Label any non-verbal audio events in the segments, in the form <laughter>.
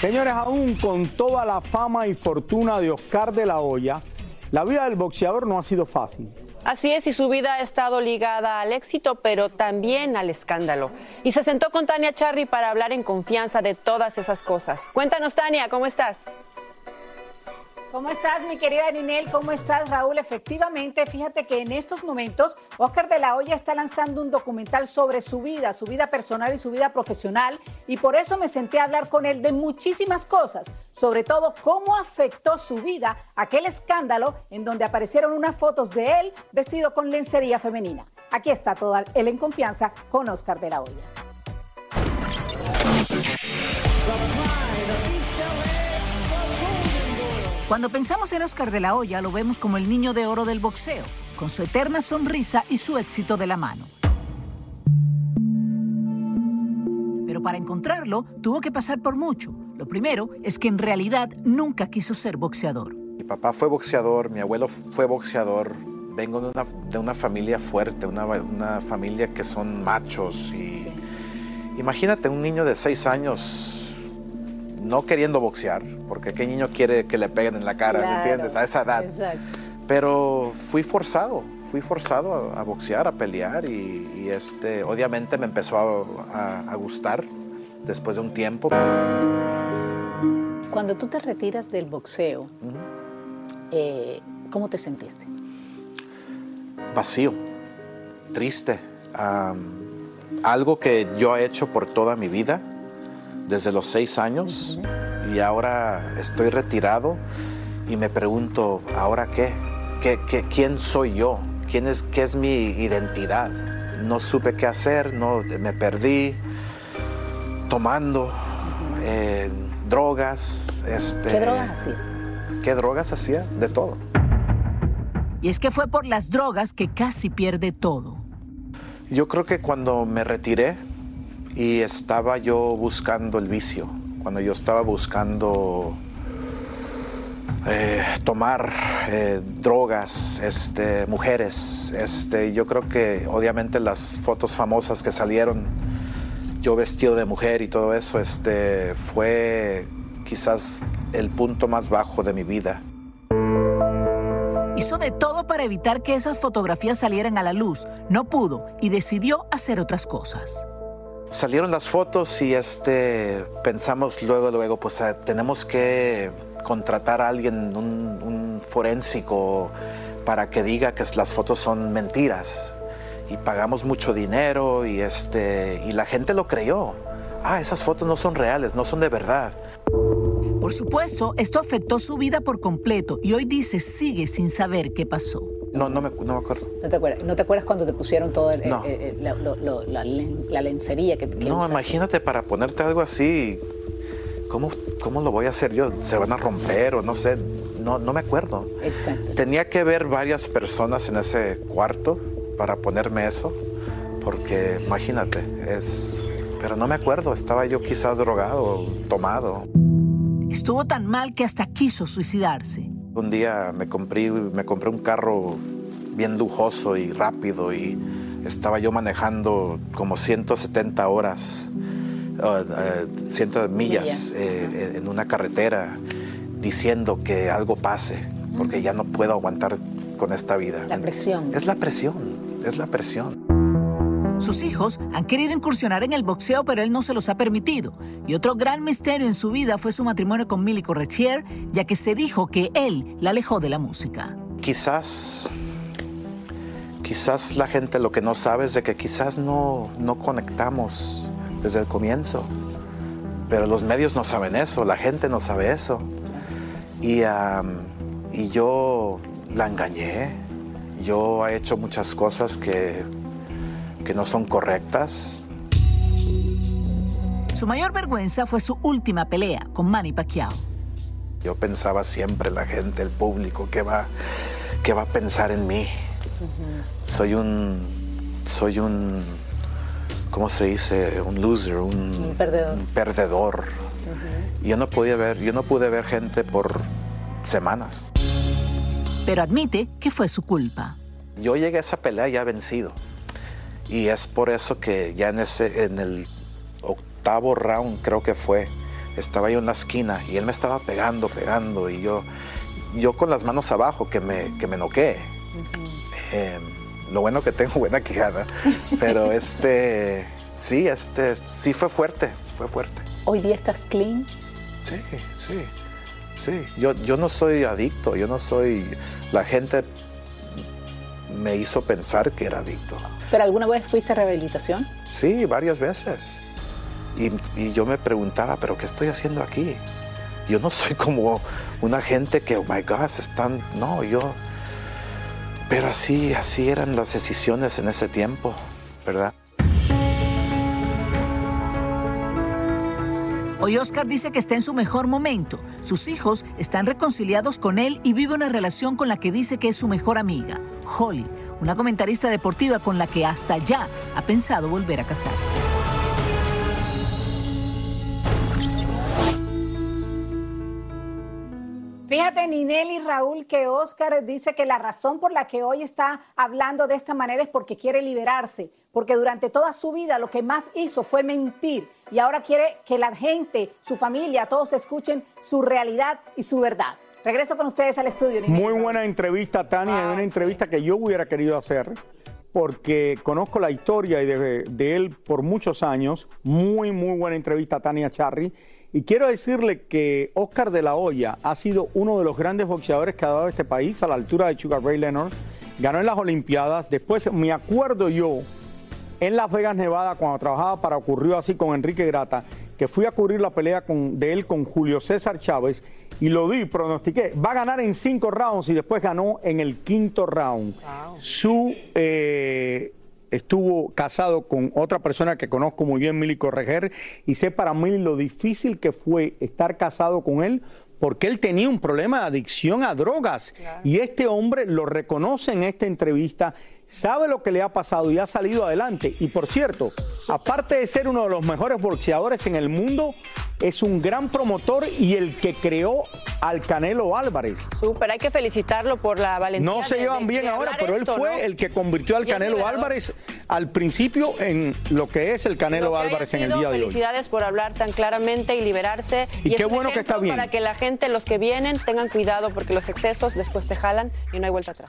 Señores, aún con toda la fama y fortuna de Oscar de la Hoya, la vida del boxeador no ha sido fácil. Así es, y su vida ha estado ligada al éxito, pero también al escándalo. Y se sentó con Tania Charry para hablar en confianza de todas esas cosas. Cuéntanos, Tania, ¿cómo estás? ¿Cómo estás, mi querida Ninel? ¿Cómo estás, Raúl? Efectivamente, fíjate que en estos momentos Oscar de la Hoya está lanzando un documental sobre su vida, su vida personal y su vida profesional, y por eso me senté a hablar con él de muchísimas cosas, sobre todo cómo afectó su vida aquel escándalo en donde aparecieron unas fotos de él vestido con lencería femenina. Aquí está todo él en confianza con Oscar de la Hoya. Cuando pensamos en Oscar de la Hoya, lo vemos como el niño de oro del boxeo, con su eterna sonrisa y su éxito de la mano. Pero para encontrarlo, tuvo que pasar por mucho. Lo primero es que en realidad nunca quiso ser boxeador. Mi papá fue boxeador, mi abuelo fue boxeador. Vengo de una, de una familia fuerte, una, una, familia que son machos. Y imagínate un niño de seis años no queriendo boxear, porque qué niño quiere que le peguen en la cara, Claro, ¿me entiendes? A esa edad. Exacto. Pero fui forzado, fui forzado a, a boxear, a pelear y, y, este, obviamente me empezó a, a- a gustar después de un tiempo. Cuando tú te retiras del boxeo, eh, ¿cómo te sentiste? vacío, triste. Algo que yo he hecho por toda mi vida, desde los seis años, y ahora estoy retirado y me pregunto, ¿ahora qué? ¿Qué, qué- quién soy yo? ¿Quién es, ¿Qué es mi identidad? No supe qué hacer, no, me perdí tomando eh, drogas. Este, ¿Qué drogas hacía? ¿Qué drogas hacía? De todo. Y es que fue por las drogas que casi pierde todo. Yo creo que cuando me retiré y estaba yo buscando el vicio, cuando yo estaba buscando eh, tomar eh, drogas, este, mujeres, este, yo creo que obviamente las fotos famosas que salieron, yo vestido de mujer y todo eso, este, fue quizás el punto más bajo de mi vida. Hizo de todo para evitar que esas fotografías salieran a la luz. No pudo y decidió hacer otras cosas. Salieron las fotos y este pensamos luego, luego, pues tenemos que contratar a alguien, un, un forénsico, para que diga que las fotos son mentiras. Y pagamos mucho dinero y este y la gente lo creyó. Ah, esas fotos no son reales, no son de verdad. Por supuesto, esto afectó su vida por completo y hoy dice sigue sin saber qué pasó. No, no me, no me acuerdo. ¿No te acuerdas, ¿No te acuerdas cuando te pusieron todo el- No. eh, eh, la, lencería que, que No, usaste? imagínate para ponerte algo así, ¿cómo, ¿cómo lo voy a hacer yo? ¿Se van a romper o no sé? No, no me acuerdo. Exacto. Tenía que ver varias personas en ese cuarto para ponerme eso, porque imagínate, es... Pero no me acuerdo, estaba yo quizás drogado, tomado. Estuvo tan mal que hasta quiso suicidarse. Un día me compré, me compré un carro bien lujoso y rápido y estaba yo manejando como 170 horas, uh, 100 millas Millas. eh, en una carretera diciendo que algo pase, porque ya no puedo aguantar con esta vida. La presión. Es la presión, es la presión. Sus hijos han querido incursionar en el boxeo, pero él no se los ha permitido. Y otro gran misterio en su vida fue su matrimonio con Milly Correchier, ya que se dijo que él la alejó de la música. Quizás, quizás la gente lo que no sabe es de que quizás no, no conectamos desde el comienzo. Pero los medios no saben eso, la gente no sabe eso. Y, y yo la engañé. Yo he hecho muchas cosas que, que no son correctas. Su mayor vergüenza fue su última pelea con Manny Pacquiao. Yo pensaba siempre la gente, el público, ¿qué va, qué va a pensar en mí? Soy un, soy un, ¿cómo se dice? Un loser, un, Un perdedor. un perdedor. Yo no podía ver, yo no pude ver gente por semanas. Pero admite que fue su culpa. Yo llegué a esa pelea ya vencido. Y es por eso que ya en, ese, en el octavo round creo que fue, estaba yo en la esquina y él me estaba pegando, pegando y yo, yo con las manos abajo que me, que me noqué. Eh, lo bueno que tengo buena quijada, pero <laughs> este, sí, este, sí fue fuerte, fue fuerte. Hoy día estás clean. Sí, sí, sí. Yo, yo no soy adicto, yo no soy... La gente me hizo pensar que era adicto. ¿Pero alguna vez fuiste a rehabilitación? Sí, varias veces. Y, y yo me preguntaba, ¿pero qué estoy haciendo aquí? Yo no soy como una gente que, oh my God, están... No, yo... Pero así, así eran las decisiones en ese tiempo, ¿verdad? Hoy Oscar dice que está en su mejor momento. Sus hijos están reconciliados con él y vive una relación con la que dice que es su mejor amiga, Holly, una comentarista deportiva con la que hasta ya ha pensado volver a casarse. Fíjate, Ninel y Raúl, que Oscar dice que la razón por la que hoy está hablando de esta manera es porque quiere liberarse, porque durante toda su vida lo que más hizo fue mentir y ahora quiere que la gente, su familia, todos escuchen su realidad y su verdad. Regreso con ustedes al estudio. Ninel. Muy buena entrevista, Tania, una entrevista que yo hubiera querido hacer porque conozco la historia de, de él por muchos años. Muy, muy buena entrevista, Tania Charry. Y quiero decirle que Oscar de la Hoya ha sido uno de los grandes boxeadores que ha dado este país a la altura de Sugar Ray Leonard. Ganó en las Olimpiadas. Después me acuerdo yo en Las Vegas, Nevada, cuando trabajaba para Ocurrió Así con Enrique Grata, que fui a cubrir la pelea con- de él con Julio César Chávez y lo di, pronostiqué, va a ganar en cinco rounds y después ganó en el quinto round. Su eh, estuvo casado con otra persona que conozco muy bien, Mili Correger, y sé para mí lo difícil que fue estar casado con él porque él tenía un problema de adicción a drogas. Y este hombre lo reconoce en esta entrevista, sabe lo que le ha pasado y ha salido adelante. Y por cierto, aparte de ser uno de los mejores boxeadores en el mundo, es un gran promotor y el que creó al Canelo Álvarez. Súper, hay que felicitarlo por la valentía. No se de- llevan bien de ahora, pero él fue ¿no? el que convirtió al Canelo. Álvarez al principio en lo que es el Canelo Álvarez en el día de hoy. Felicidades por hablar tan claramente y liberarse. Y qué bueno que está bien. Para que la gente, los que vienen, tengan cuidado porque los excesos después te jalan y no hay vuelta atrás.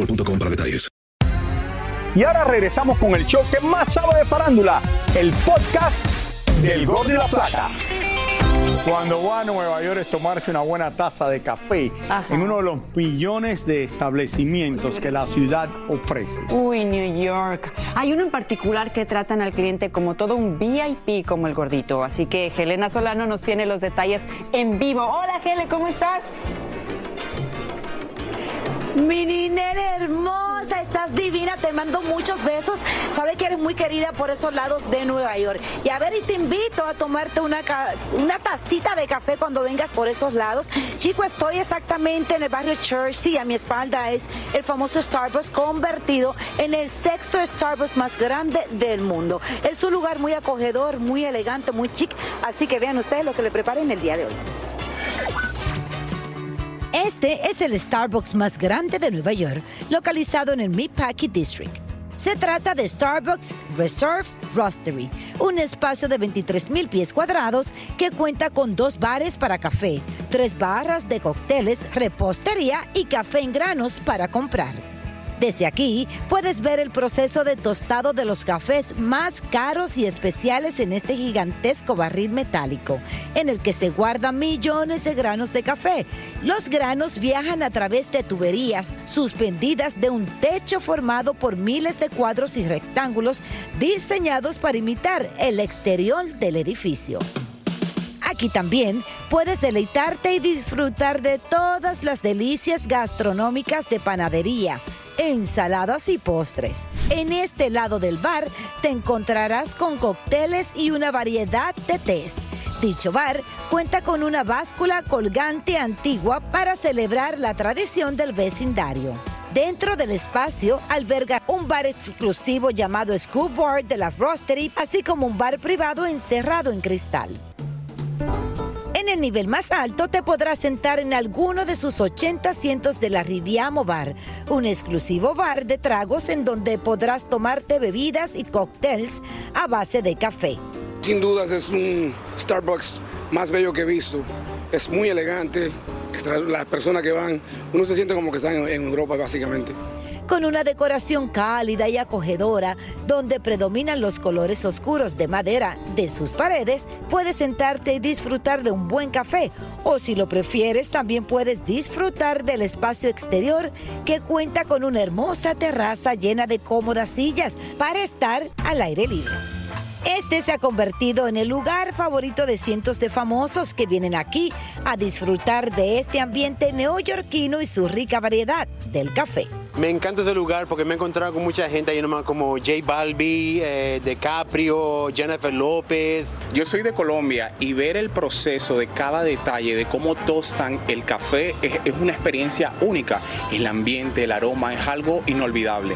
boostmobile.com para detalles. Y ahora regresamos con el show que más sabe de farándula, el podcast del Gol y la Plata. Cuando va a Nueva York es tomarse una buena taza de café en uno de los billones de establecimientos que la ciudad ofrece. Uy, New York. Hay uno en particular que tratan al cliente como todo un VIP como el gordito. Así que Helena Solano nos tiene los detalles en vivo. Hola, Hele, ¿cómo estás? Mi hermosa, divina, te mando muchos besos. Sabe que eres muy querida por esos lados de Nueva York. Y a ver, y te invito a tomarte una, una tacita de café cuando vengas por esos lados. Chico, estoy exactamente en el barrio Chelsea. A mi espalda es el famoso Starbucks convertido en el sexto Starbucks más grande del mundo. Es un lugar muy acogedor, muy elegante, muy chic. Así que vean ustedes lo que le preparen el día de hoy. Este es el Starbucks más grande de Nueva York, localizado en el Meatpacking District. Se trata de Starbucks Reserve Roastery, un espacio de 23.000 pies cuadrados que cuenta con dos bares para café, tres barras de cócteles, repostería y café en granos para comprar. Desde aquí puedes ver el proceso de tostado de los cafés más caros y especiales en este gigantesco barril metálico, en el que se guardan millones de granos de café. Los granos viajan a través de tuberías suspendidas de un techo formado por miles de cuadros y rectángulos diseñados para imitar el exterior del edificio. Aquí también puedes deleitarte y disfrutar de todas las delicias gastronómicas de panadería, ensaladas y postres. En este lado del bar te encontrarás con cócteles y una variedad de tés. Dicho bar cuenta con una báscula colgante antigua para celebrar la tradición del vecindario. Dentro del espacio alberga un bar exclusivo llamado Scoop Bar de la Roastery, así como un bar privado encerrado en cristal. Nivel más alto te podrás sentar en alguno de sus 80 asientos de la Riviamo Bar, un exclusivo bar de tragos en donde podrás tomarte bebidas y cócteles a base de café. Sin dudas es un Starbucks más bello que he visto. Es muy elegante. Las personas que van, uno se siente como que están en Europa básicamente con una decoración cálida y acogedora, donde predominan los colores oscuros de madera de sus paredes, puedes sentarte y disfrutar de un buen café, o si lo prefieres, también puedes disfrutar del espacio exterior que cuenta con una hermosa terraza llena de cómodas sillas para estar al aire libre. Este se ha convertido en el lugar favorito de cientos de famosos que vienen aquí a disfrutar de este ambiente neoyorquino y su rica variedad del café. Me encanta ese lugar porque me he encontrado con mucha gente ahí nomás como J Balbi, eh, DiCaprio, Jennifer López. Yo soy de Colombia y ver el proceso de cada detalle, de cómo tostan el café, es, es una experiencia única. El ambiente, el aroma, es algo inolvidable.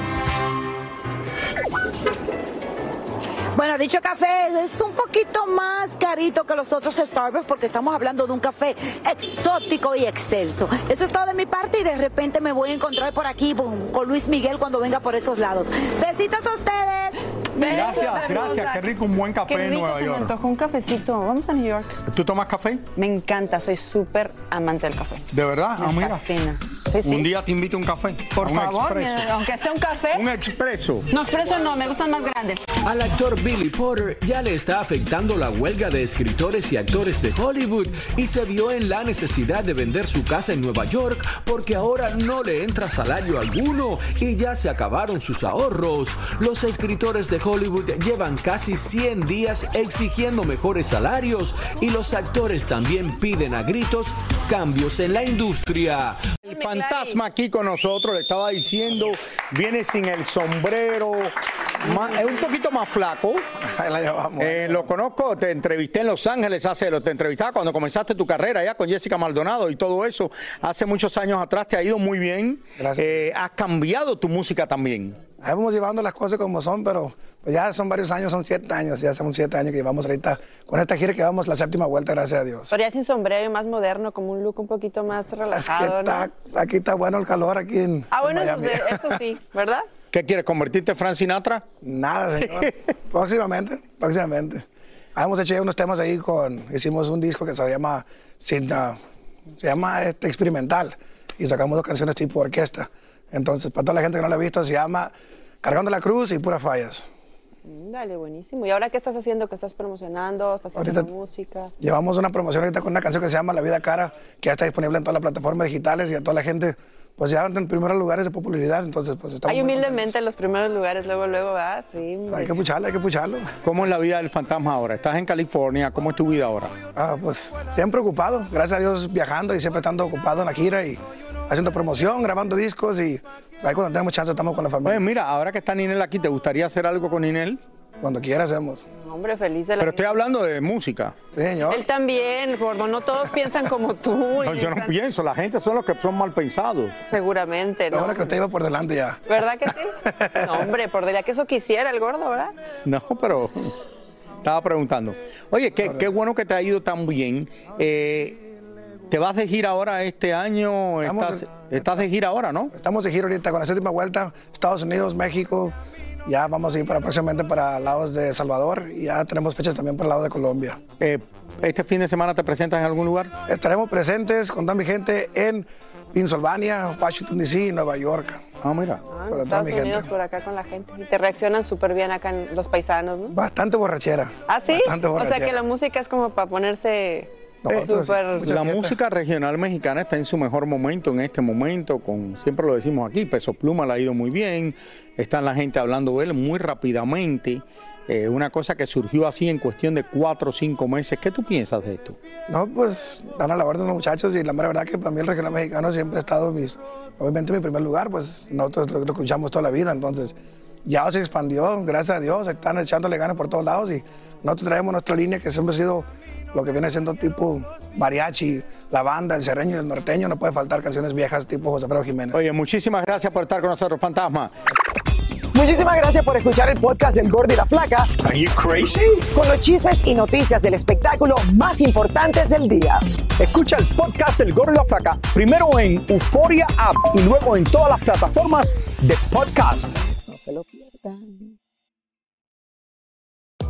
Bueno, dicho café es un poquito más carito que los otros Starbucks porque estamos hablando de un café exótico y excelso. Eso es todo de mi parte y de repente me voy a encontrar por aquí con Luis Miguel cuando venga por esos lados. Besitos a ustedes. Gracias, gracias. Qué rico un buen café Qué en rico, Nueva se me York. antojó un cafecito. Vamos a New York. ¿Tú tomas café? Me encanta, soy súper amante del café. ¿De verdad? Me Ah, mira. fascina. Sí, sí. Un día te invito a un café. Por Un favor, expreso. mira, aunque sea un café. Un expreso. No, expreso no, me gustan más grandes. Al actor Billy Porter ya le está afectando la huelga de escritores y actores de Hollywood y se vio en la necesidad de vender su casa en Nueva York porque ahora no le entra salario alguno y ya se acabaron sus ahorros. Los escritores de Hollywood llevan casi 100 días exigiendo mejores salarios y los actores también piden a gritos cambios en la industria. El fantasma aquí con nosotros, le estaba diciendo, viene sin el sombrero, es un poquito más flaco. Eh, lo conozco, te entrevisté en Los Ángeles hace, lo te entrevistaba cuando comenzaste tu carrera ya con Jessica Maldonado y todo eso. Hace muchos años atrás te ha ido muy bien. Gracias. Eh, has cambiado tu música también. Ahí vamos llevando las cosas como son, pero pues ya son varios años, son siete años, ya son siete años que llevamos ahorita con esta gira que vamos la séptima vuelta, gracias a Dios. Pero ya sin sombrero y más moderno, como un look un poquito más relajado, Es que está- Aquí está bueno el calor, aquí en Ah, bueno, en eso, Miami. sí- eso sí, ¿verdad? <laughs> ¿Qué quieres, convertirte en Frank Sinatra? Nada, señor. <laughs> próximamente, próximamente. Ah, Hemos hecho ya unos temas ahí con, hicimos un disco que se llama, sin, se llama este, Experimental y sacamos dos canciones tipo orquesta. Entonces, para toda la gente que no lo ha visto, se llama Cargando la Cruz y Puras Fallas. Mm, Dale, buenísimo. ¿Y ahora qué estás haciendo? ¿Qué estás promocionando? ¿Estás haciendo Ahorita- música? Llevamos una promoción ahorita con una canción que se llama La Vida Cara, que ya está disponible en todas las plataformas digitales y a toda la gente, pues ya en primeros lugares de popularidad. Entonces, pues estamos. Hay humildemente en los primeros lugares, luego, luego, ¿verdad? Sí. Hay que pucharlo, hay que pucharlo. ¿Cómo es la vida del fantasma ahora? ¿Estás en California? ¿Cómo es tu vida ahora? Ah, pues siempre ocupado, gracias a Dios viajando y siempre estando ocupado en la gira y haciendo promoción, grabando discos y ahí cuando tenemos chance estamos con la familia. Oye, mira, ahora que está Ninel aquí, ¿te gustaría hacer algo con Ninel? Cuando quiera hacemos. Hombre, feliz de la Pero estoy hablando de música. Sí, señor. Él también, gordo. No todos piensan como tú. <laughs> No, yo no están- pienso, la gente son los que son mal pensados. Seguramente, ¿no? bueno que te iba por delante ya. ¿Verdad que sí? <laughs> No, hombre, por diría que eso quisiera el gordo, ¿verdad? No, pero estaba preguntando. Oye, qué, qué bueno que te ha ido tan bien. Eh, ¿Te vas de gira ahora este año? Estamos Estás, estás de gira ahora, ¿no? Estamos de gira ahorita con la séptima vuelta, Estados Unidos, México. Ya vamos a ir para próximamente para lados de Salvador y ya tenemos fechas también para el lado de Colombia. Eh, ¿Este fin de semana te presentas en algún lugar? Estaremos presentes con toda mi gente en Pennsylvania, Washington DC y Nueva York. Ah, mira. Ah, en Estados. Unidos por acá con la gente. Y te reaccionan súper bien acá en los paisanos, ¿no? Bastante borrachera. ¿Ah, sí? Bastante O sea borrachera. que la música es como para ponerse La música regional mexicana está en su mejor momento en este momento, con siempre lo decimos aquí, Peso Pluma le ha ido muy bien, está la gente hablando de él muy rápidamente, eh, una cosa que surgió así en cuestión de cuatro o cinco meses. ¿Qué tú piensas de esto? No, pues dan a la orden los muchachos y la mera verdad que para mí el regional mexicano siempre ha estado mis, obviamente en mi primer lugar, pues nosotros lo, lo escuchamos toda la vida, entonces ya se expandió, gracias a Dios, están echándole ganas por todos lados y nosotros traemos nuestra línea que siempre ha sido lo que viene siendo tipo mariachi, la banda, el serreño y el norteño, no puede faltar canciones viejas tipo José Alfredo Jiménez. Oye, muchísimas gracias por estar con nosotros, Fantasma. Muchísimas gracias por escuchar el podcast del Gordo y la Flaca. Are you crazy? Con los chismes y noticias del espectáculo más importantes del día. Escucha el podcast del Gordo y la Flaca primero en Euforia App y luego en todas las plataformas de podcast. No se lo pierdan.